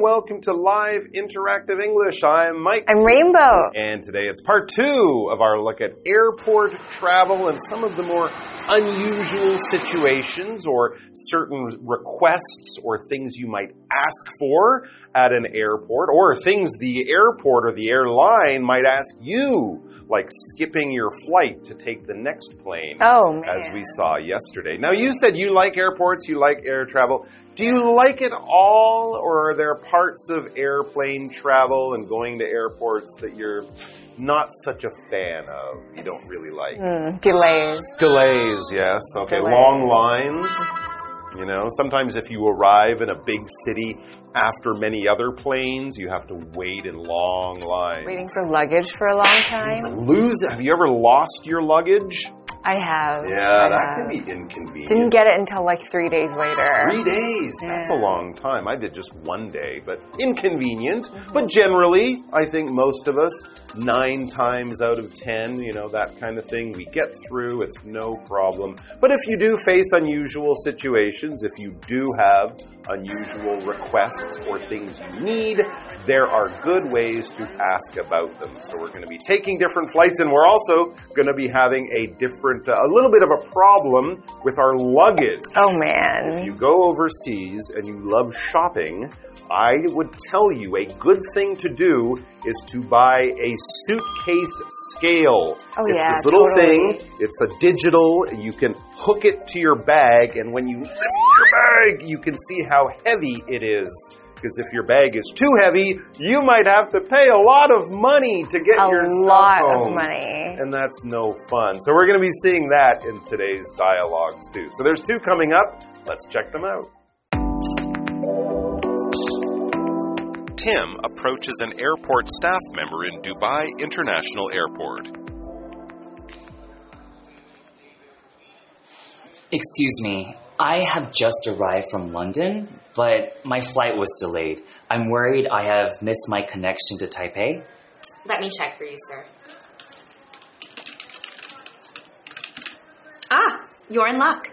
Welcome to Live Interactive English. I'm Mike. I'm Rainbow. And today it's part two of our look at airport travel and some of the more unusual situations or certain requests or things you might ask for at an airport or things the airport or the airline might ask you like skipping your flight to take the next plane. Oh, man. As we saw yesterday. Now, you said you like airports, you like air travel. Do you like it all, or are there parts of airplane travel and going to airports that you're not such a fan of? You don't really like? Mm, delays. Delays, yes. Okay, Delays. long lines. You know, sometimes if you arrive in a big city after many other planes, you have to wait in long lines. Waiting for luggage for a long time. Lose? Have you ever lost your luggage? I have. Yeah, I that have. can be inconvenient. Didn't get it until like three days later. Three days. That's a long time. I did just one day, but inconvenient. But generally, I think most of us, nine times out of ten, you know, that kind of thing, we get through. It's no problem. But if you do face unusual situations, if you do have unusual requests or things you need, there are good ways to ask about them. So we're going to be taking different flights, and we're also going to be having a different, uh, a little bit of a problem with our luggage. Oh man. If you go overseas and you love shopping, I would tell you a good thing to do is to buy a suitcase scale. Oh, it's yeah, this little totally. thing. It's a digital. You can hook it to your bag, and when you lift your bag, you can see how heavy it is. Because if your bag is too heavy, you might have to pay a lot of money to get A your stuff lot of money. And that's no fun. So we're going to be seeing that in today's dialogues too. So there's two coming up. Let's check them out. Tim approaches an airport staff member in Dubai International Airport. Excuse me, I have just arrived from London, but my flight was delayed. I'm worried I have missed my connection to Taipei. Let me check for you, sir. Ah, you're in luck.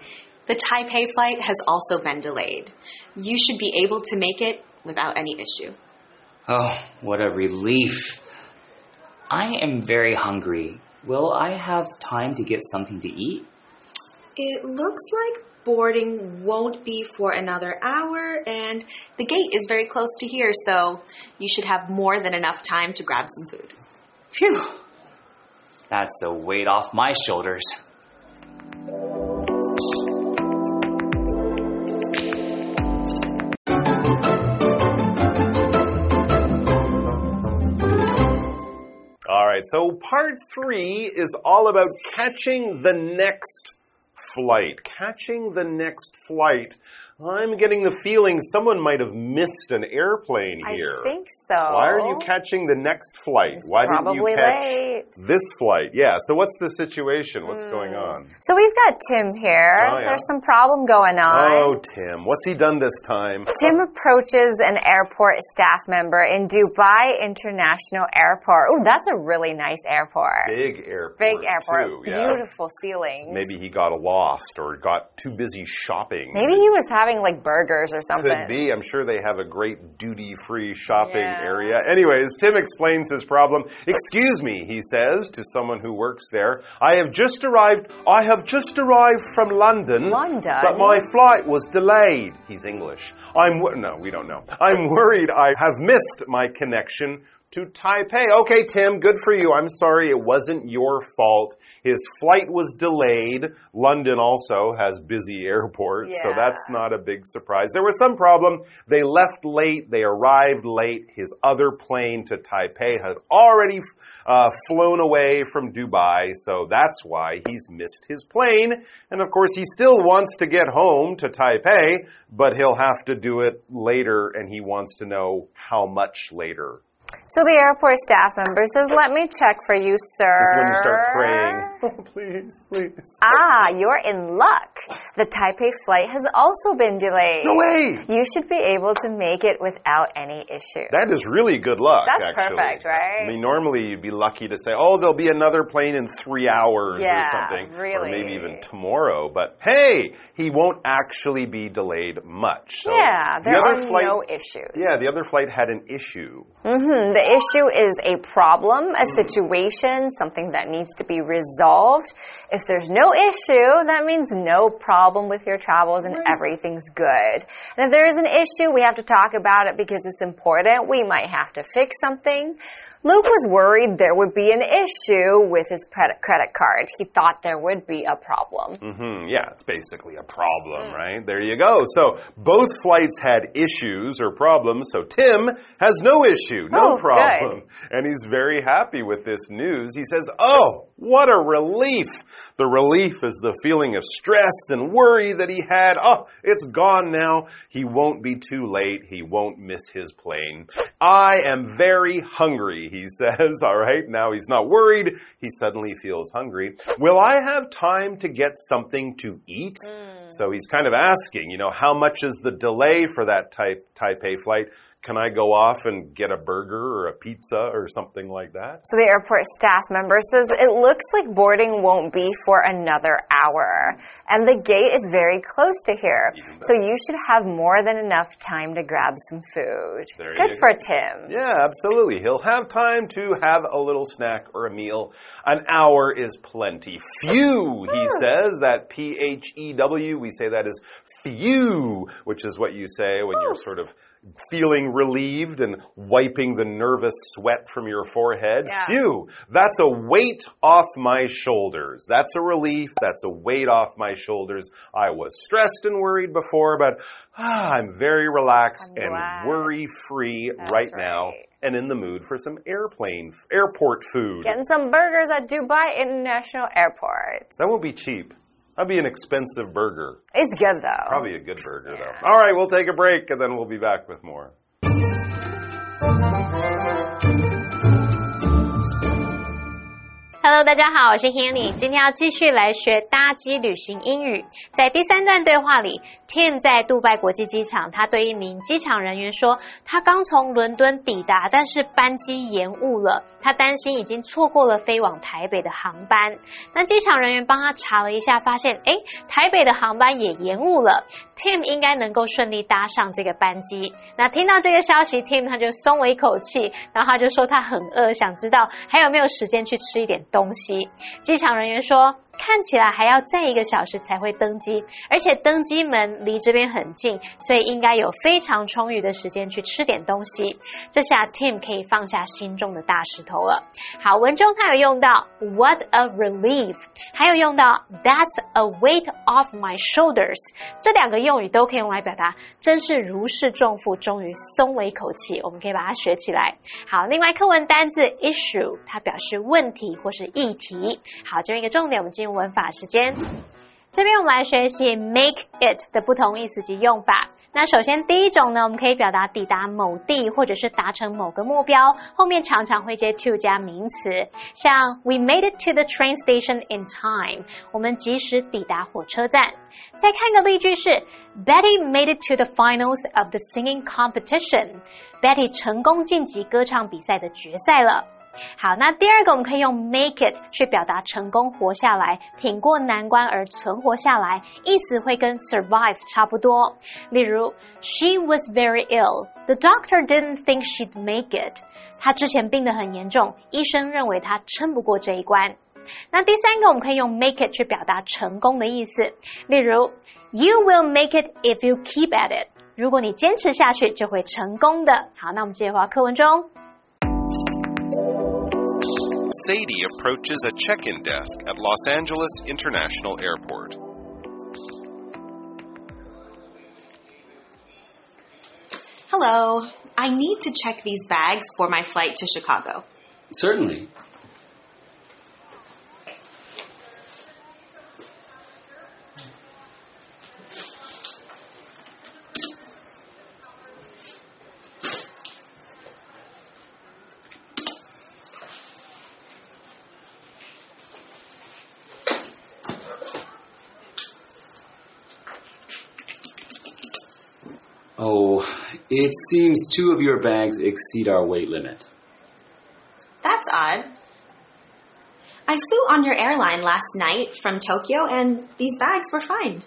The Taipei flight has also been delayed. You should be able to make it without any issue. Oh, what a relief. I am very hungry. Will I have time to get something to eat? It looks like boarding won't be for another hour, and the gate is very close to here, so you should have more than enough time to grab some food. Phew. That's a weight off my shoulders. All right, so part three is all about catching the next flight. Catching the next flight. I'm getting the feeling someone might have missed an airplane here. I think so. Why are you catching the next flight? Why didn't you catch late. this flight? Yeah, so what's the situation? What's hmm. going on? So we've got Tim here. Oh, yeah. There's some problem going on. Oh, Tim, what's he done this time? Tim approaches an airport staff member in Dubai International Airport. Oh, that's a really nice airport. Big airport. Big airport. Too, yeah. Beautiful ceilings. Maybe he got lost or got too busy shopping. Maybe he was having like burgers or something. Could be. I'm sure they have a great duty free shopping Yeah. area. Anyways, Tim explains his problem. Excuse me, he says to someone who works there. I have just arrived. I have just arrived from London. London? But my flight was delayed. He's English. I'm. No, we don't know. I'm worried I have missed my connection to Taipei. Okay, Tim, good for you. I'm sorry it wasn't your fault. His flight was delayed. London also has busy airports, so that's not a big surprise. There was some problem. They left late, they arrived late. His other plane to Taipei had already uh, flown away from Dubai, so that's why he's missed his plane. And of course, he still wants to get home to Taipei, but he'll have to do it later, and he wants to know how much later. So the airport staff member says, Let me check for you, sir. Is when you start praying. Oh, please, please. Ah, you're in luck. The Taipei flight has also been delayed. No way! You should be able to make it without any issue. That is really good luck. That's actually. perfect, right? I mean, normally you'd be lucky to say, "Oh, there'll be another plane in three hours Yeah, or something, or maybe even tomorrow." But hey, he won't actually be delayed much. So yeah, the there other are flight, no issues. Yeah, the other flight had an issue. hmm Hmm, the issue is a problem, a situation, something that needs to be resolved. If there's no issue, that means no problem with your travels and everything's good. And if there is an issue, we have to talk about it because it's important. We might have to fix something. Luke was worried there would be an issue with his credit credit card. He thought there would be a problem. Mm -hmm. Yeah, it's basically a problem, right? There you go. So both flights had issues or problems. So Tim has no issue, no Oh, good. problem. And he's very happy with this news. He says, Oh, what a relief. The relief is the feeling of stress and worry that he had. Oh, it's gone now. He won't be too late. He won't miss his plane. I am very hungry, he says. All right. Now he's not worried. He suddenly feels hungry. Will I have time to get something to eat? Hmm. So he's kind of asking, you know, how much is the delay for that type Taipei flight? Can I go off and get a burger or a pizza or something like that? So the airport staff member says it looks like boarding won't be for another hour. And the gate is very close to here. So you should have more than enough time to grab some food. There Good for go. Tim. Yeah, absolutely. He'll have time to have a little snack or a meal. An hour is plenty. Phew, he hmm. says. That P H E W, we say that is phew, which is what you say when you're oh. sort of feeling relieved and wiping the nervous sweat from your forehead. Yeah. Phew, that's a weight off my shoulders. That's a relief. That's a weight off my shoulders. I was stressed and worried before, but ah, I'm very relaxed I'm and worry free That's right now and in the mood for some airplane, airport food. Getting some burgers at Dubai International Airport. That won't be cheap. That'd be an expensive burger. It's good though. Probably a good burger, though. All right, we'll take a break and then we'll be back with more. Hello，大家好，我是 Hanny，今天要继续来学搭机旅行英语。在第三段对话里，Tim 在杜拜国际机场，他对一名机场人员说，他刚从伦敦抵达，但是班机延误了， 他担心已经错过了飞往台北的航班。那机场人员帮他查了一下，发现诶，台北的航班也延误了，Tim 应该能够顺利搭上这个班机。那听到这个消息，Tim 他就松了一口气，然后他就说他很饿，想知道还有没有时间去吃一点东西。机场人员说。看起来还要再一个小时才会登机，而且登机门离这边很近，所以应该有非常充裕的时间去吃点东西。这下 Tim 可以放下心中的大石头了。好，文中他有用到 What a relief，还有用到 That's a weight off my shoulders，这两个用语都可以用来表达真是如释重负，终于松了一口气。我们可以把它学起来。好，另外课文单字 issue，它表示问题或是议题。好，这边一个重点，我们进入文法时间。这边我们来学习 make it 的不同意思及用法。那首先第一种呢，我们可以表达抵达某地或者是达成某个目标，后面常常会接 to 加名词，像 We made it to the train station in time，我们及时抵达火车站。再看个例句是 Betty made it to the finals of the singing competition。Betty 成功晋级歌唱比赛的决赛了。好，那第二个我们可以用 make it 去表达成功活下来，挺过难关而存活下来，意思会跟 survive 差不多。例如，She was very ill. The doctor didn't think she'd make it. 她之前病得很严重，医生认为她撑不过这一关。那第三个我们可以用 make it 去表达成功的意思，例如，You will make it if you keep at it. 如果你坚持下去，就会成功的。好，那我们接着课文中。Sadie approaches a check in desk at Los Angeles International Airport. Hello. I need to check these bags for my flight to Chicago. Certainly. Oh, it seems two of your bags exceed our weight limit. That's odd. I flew on your airline last night from Tokyo and these bags were fine.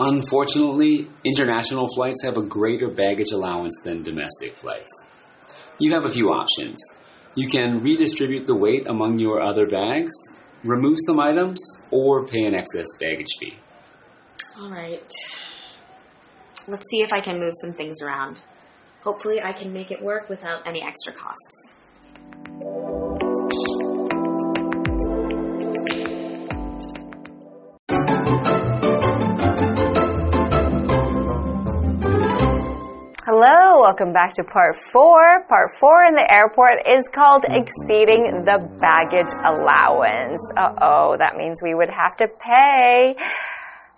Unfortunately, international flights have a greater baggage allowance than domestic flights. You have a few options. You can redistribute the weight among your other bags, remove some items, or pay an excess baggage fee. All right. Let's see if I can move some things around. Hopefully, I can make it work without any extra costs. Hello, welcome back to part four. Part four in the airport is called exceeding the baggage allowance. Uh oh, that means we would have to pay.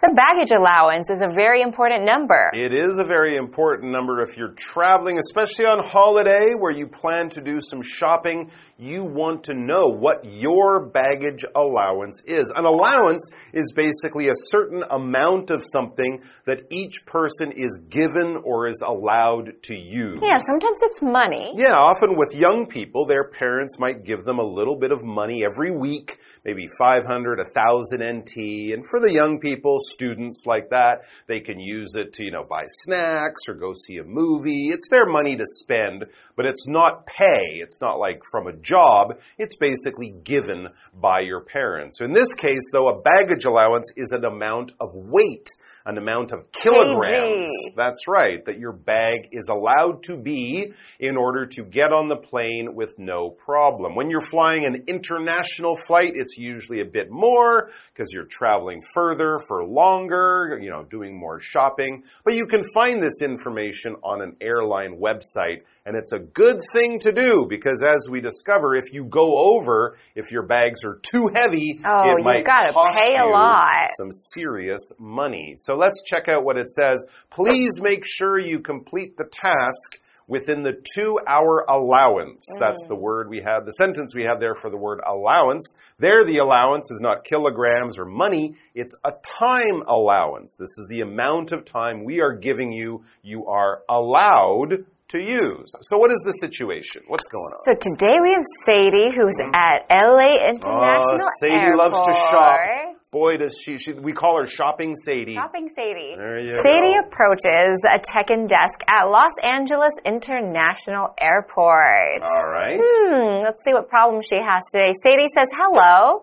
The baggage allowance is a very important number. It is a very important number if you're traveling, especially on holiday where you plan to do some shopping. You want to know what your baggage allowance is. An allowance is basically a certain amount of something that each person is given or is allowed to use. Yeah, sometimes it's money. Yeah, often with young people, their parents might give them a little bit of money every week maybe 500, 1000 NT. And for the young people, students like that, they can use it to, you know, buy snacks or go see a movie. It's their money to spend, but it's not pay. It's not like from a job. It's basically given by your parents. So In this case, though, a baggage allowance is an amount of weight an amount of kilograms. KG. That's right, that your bag is allowed to be in order to get on the plane with no problem. When you're flying an international flight, it's usually a bit more because you're traveling further for longer, you know, doing more shopping. But you can find this information on an airline website. And it's a good thing to do because as we discover, if you go over, if your bags are too heavy, Oh, it you might gotta cost pay a you lot. some serious money. So let's check out what it says. Please make sure you complete the task within the two hour allowance. Mm. That's the word we have, the sentence we have there for the word allowance. There, the allowance is not kilograms or money, it's a time allowance. This is the amount of time we are giving you, you are allowed to use. So, what is the situation? What's going on? So today we have Sadie, who's at LA International Oh, Sadie Airport. loves to shop. Boy, does she, she, we call her Shopping Sadie. Shopping Sadie. There you Sadie go. approaches a check-in desk at Los Angeles International Airport. All right. Hmm, let's see what problem she has today. Sadie says, "Hello,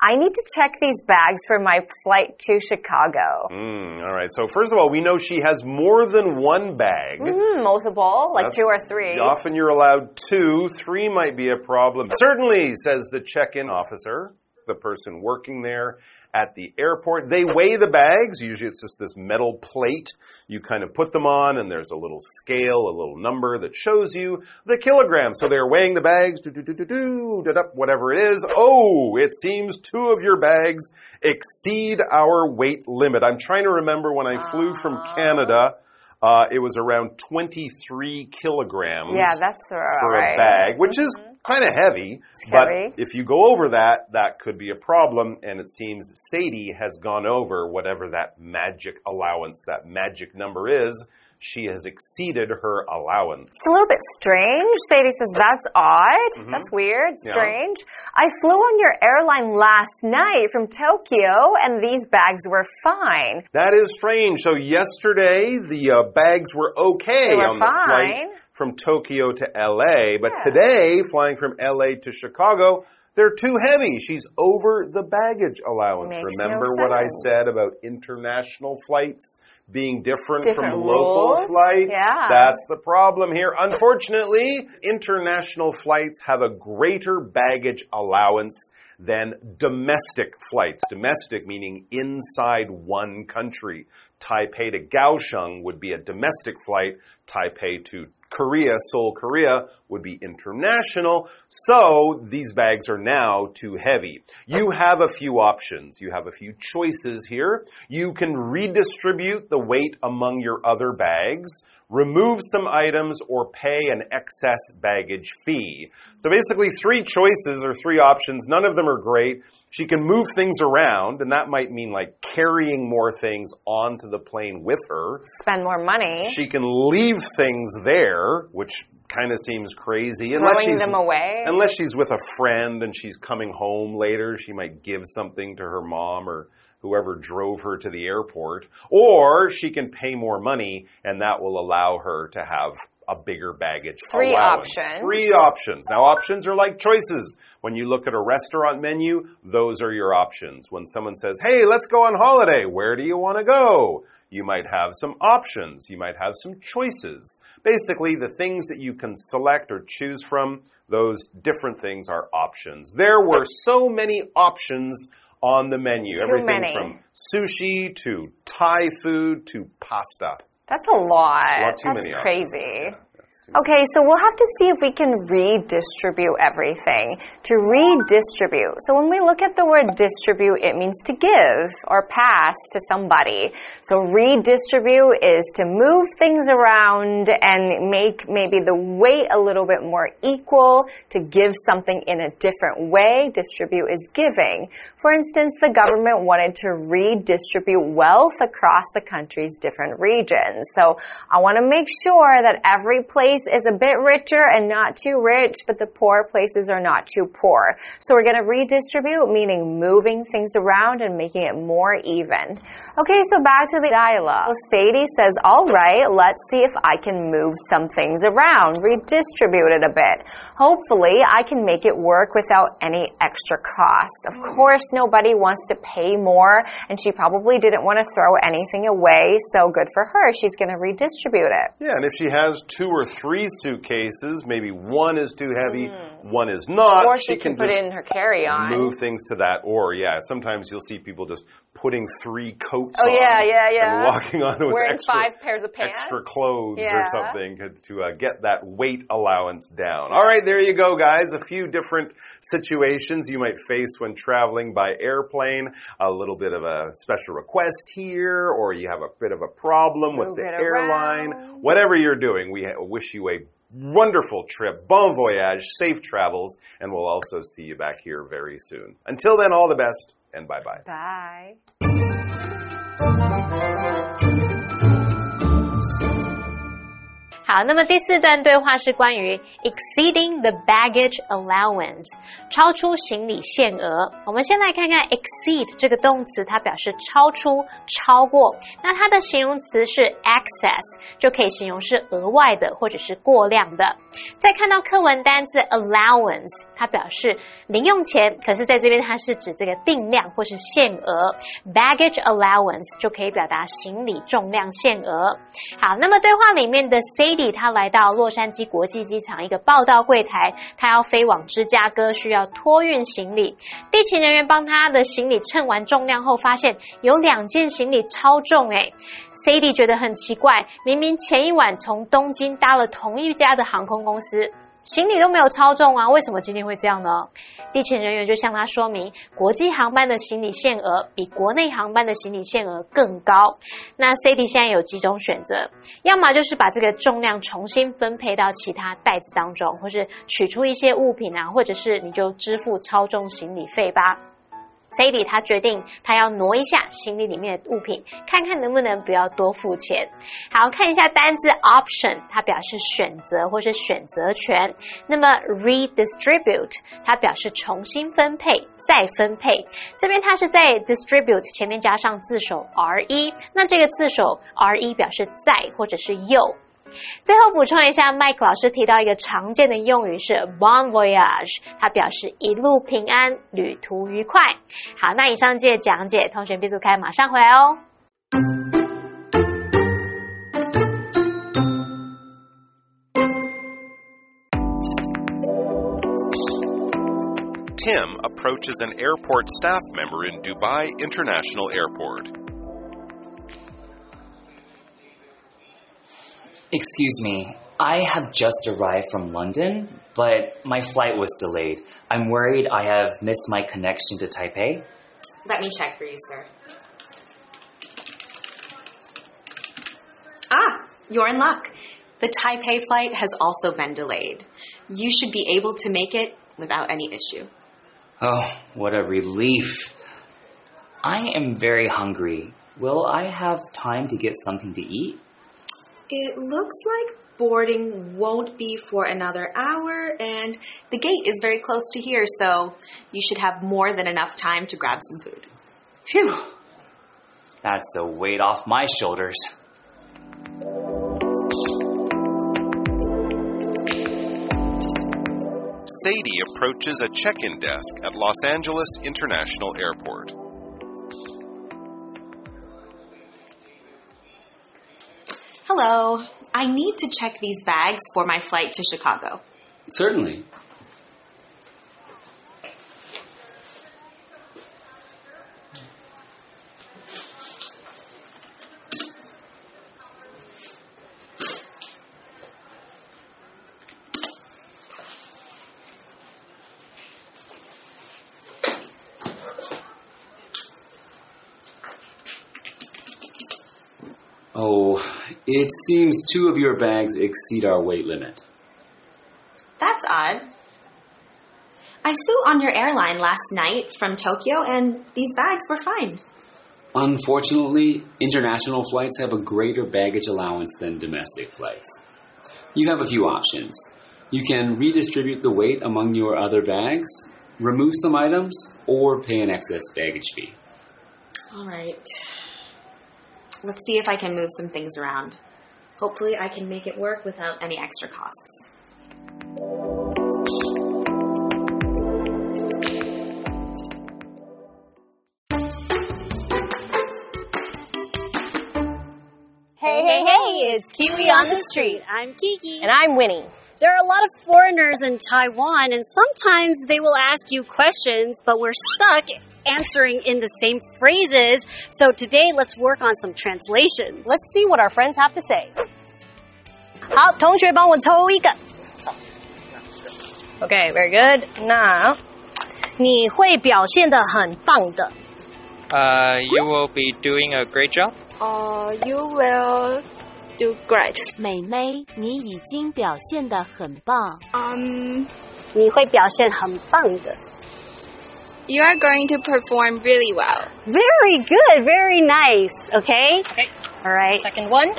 I need to check these bags for my flight to Chicago. Mm, all right. So first of all, we know she has more than one bag. Hmm, multiple, like That's- two or three. Often you're allowed two. Three might be a problem. Certainly, says the check-in officer, the person working there at the airport. They weigh the bags. Usually it's just this metal plate. You kind of put them on and there's a little scale, a little number that shows you the kilograms. So they're weighing the bags, do, do, do, do, do, da, da, whatever it is. Oh, it seems two of your bags exceed our weight limit. I'm trying to remember when I flew from ah. Canada. Uh, it was around 23 kilograms yeah, that's uh, all for right. a bag, which is mm-hmm. Kind of heavy. but if you go over that, that could be a problem. And it seems Sadie has gone over whatever that magic allowance, that magic number is. She has exceeded her allowance. It's a little bit strange. Sadie says, That's odd. That's weird. Mm-hmm. Yeah. Strange. I flew on your airline last night from Tokyo, and these bags were fine. That is strange. So yesterday the uh, bags were okay They were on the flight fine. From Tokyo to LA, but Yeah. today flying from LA to Chicago, they're too heavy. She's over the baggage allowance. Makes no Remember what I said about international flights being different, Different from local rules? flights? Yeah. That's the problem here. Unfortunately, international flights have a greater baggage allowance than domestic flights. Domestic meaning inside one country. Taipei to Kaohsiung would be a domestic flight. Taipei to Korea, Seoul, Korea would be international. So these bags are now too heavy. You have a few options. You have a few choices here. You can redistribute the weight among your other bags remove some items, or pay an excess baggage fee. So basically, three choices or three options. None of them are great. She can move things around, and that might mean like carrying more things onto the plane with her. Spend more money. She can leave things there, which kind of seems crazy. Throwing them away. Unless she's with a friend and she's coming home later, she might give something to her mom or whoever drove her to the airport. Or she can pay more money, and that will allow her to have a bigger baggage Three allowance. options. Three options. Now, options are like choices. When you look at a restaurant menu, those are your options. When someone says, hey, let's go on holiday, where do you want to go? You might have some options. You might have some choices. Basically, the things that you can select or choose from, those different things are options. There were so many options on the menu. Too Everything many. from sushi to Thai food to pasta. That's a lot. lot too That's crazy. Okay, so we'll have to see if we can redistribute everything. To redistribute. So when we look at the word distribute, it means to give or pass to somebody. So redistribute is to move things around and make maybe the weight a little bit more equal, to give something in a different way. Distribute is giving. For instance, the government wanted to redistribute wealth across the country's different regions. So I want to make sure that every place is a bit richer and not too rich, but the poor places are not too poor. So we're going to redistribute, meaning moving things around and making it more even. Okay, so back to the dialogue. Sadie says, all right, let's see if I can move some things around, redistribute it a bit. Hopefully I can make it work without any extra costs. Of course, nobody wants to pay more and she probably didn't want to throw anything away. So good for her. She's going to redistribute it. Yeah, and if she has two or three suitcases, maybe one is too heavy, hmm. One is not. or she, can, put it in her carry-on. move things to that. Or yeah, sometimes you'll see people just putting three coats Oh, on yeah, yeah, yeah. and walking on with Wearing extra, five pairs of pants. extra clothes or something to, to uh, get that weight allowance down. All right, there you go, guys. A few different situations you might face when traveling by airplane. A little bit of a special request here, or you have a bit of a problem with the airline. around. Whatever you're doing, we wish you a wonderful trip, bon voyage, safe travels, and we'll also see you back here very soon. Until then, all the best and bye bye. Bye. 好，那么第四段对话是关于 exceeding the baggage allowance，超出行李限额。我们先来看看 exceed 这个动词，它表示超出、超过。那它的形容词是 excess，就可以形容是额外的或者是过量的。再看到课文单字 allowance，它表示零用钱，可是在这边它是指这个定量或是限额。baggage allowance 就可以表达行李重量限额。好，那么对话里面的 say 他来到洛杉矶国际机场一个报到柜台，他要飞往芝加哥，需要托运行李。地勤人员帮他的行李称完重量后，发现有两件行李超重诶。Sadie 觉得很奇怪，明明前一晚从东京搭了同一家的航空公司。行李都没有超重啊，为什么今天会这样呢？地勤人员就向他说明，国际航班的行李限额比国内航班的行李限额更高。那 C D 现在有几种选择，要么就是把这个重量重新分配到其他袋子当中，或是取出一些物品啊，或者是你就支付超重行李费吧。Sadie 她决定，她要挪一下行李里面的物品，看看能不能不要多付钱。好，看一下单字 option，它表示选择或是选择权。那么 redistribute，它表示重新分配。再分配，这边它是在 distribute 前面加上字首 r e，那这个字首 r e 表示在或者是又。最后补充一下，Mike 老师提到一个常见的用语是 bon voyage，他表示一路平安、旅途愉快。好，那以上这些讲解，同学闭嘴开，马上回来哦。Tim approaches an airport staff member in Dubai International Airport. Excuse me, I have just arrived from London, but my flight was delayed. I'm worried I have missed my connection to Taipei. Let me check for you, sir. Ah, you're in luck. The Taipei flight has also been delayed. You should be able to make it without any issue. Oh, what a relief. I am very hungry. Will I have time to get something to eat? It looks like boarding won't be for another hour, and the gate is very close to here, so you should have more than enough time to grab some food. Phew. That's a weight off my shoulders. Sadie approaches a check in desk at Los Angeles International Airport. Hello. I need to check these bags for my flight to Chicago. Certainly. Oh, it seems two of your bags exceed our weight limit. That's odd. I flew on your airline last night from Tokyo, and these bags were fine. Unfortunately, international flights have a greater baggage allowance than domestic flights. You have a few options. You can redistribute the weight among your other bags, remove some items, or pay an excess baggage fee. All right. Let's see if I can move some things around. Hopefully, I can make it work without any extra costs. Hey, hey, hey, it's Kiwi on the street. I'm Kiki. And I'm Winnie. There are a lot of foreigners in Taiwan, and sometimes they will ask you questions, but we're stuck answering in the same phrases. So today, let's work on some translations. Let's see what our friends have to say. 好，同学帮我抽一个。Okay, very good. 那你会表现得很棒的。 Uh, you will be doing a great job. Uh, you will do great. 美眉，你已经表现得很棒。 Um, 你会表现很棒的。 you are going to perform really well. Very good, very nice. Okay? Okay. All right. Second one.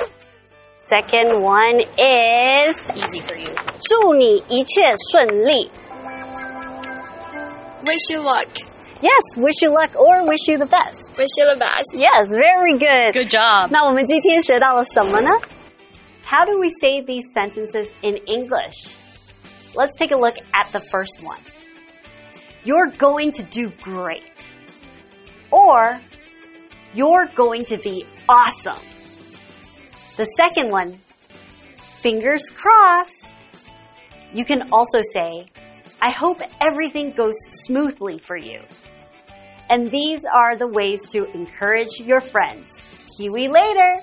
Second one is Easy for you. 祝你一切顺利。 Wish you luck. Yes, wish you luck or wish you the best. Wish you the best. Yes, very good. Good job. 那我们今天学到了什么呢? How do we say these sentences in English? Let's take a look at the first one. You're going to do great. Or, you're going to be awesome. The second one, fingers crossed. You can also say, I hope everything goes smoothly for you. And these are the ways to encourage your friends. Kiwi later!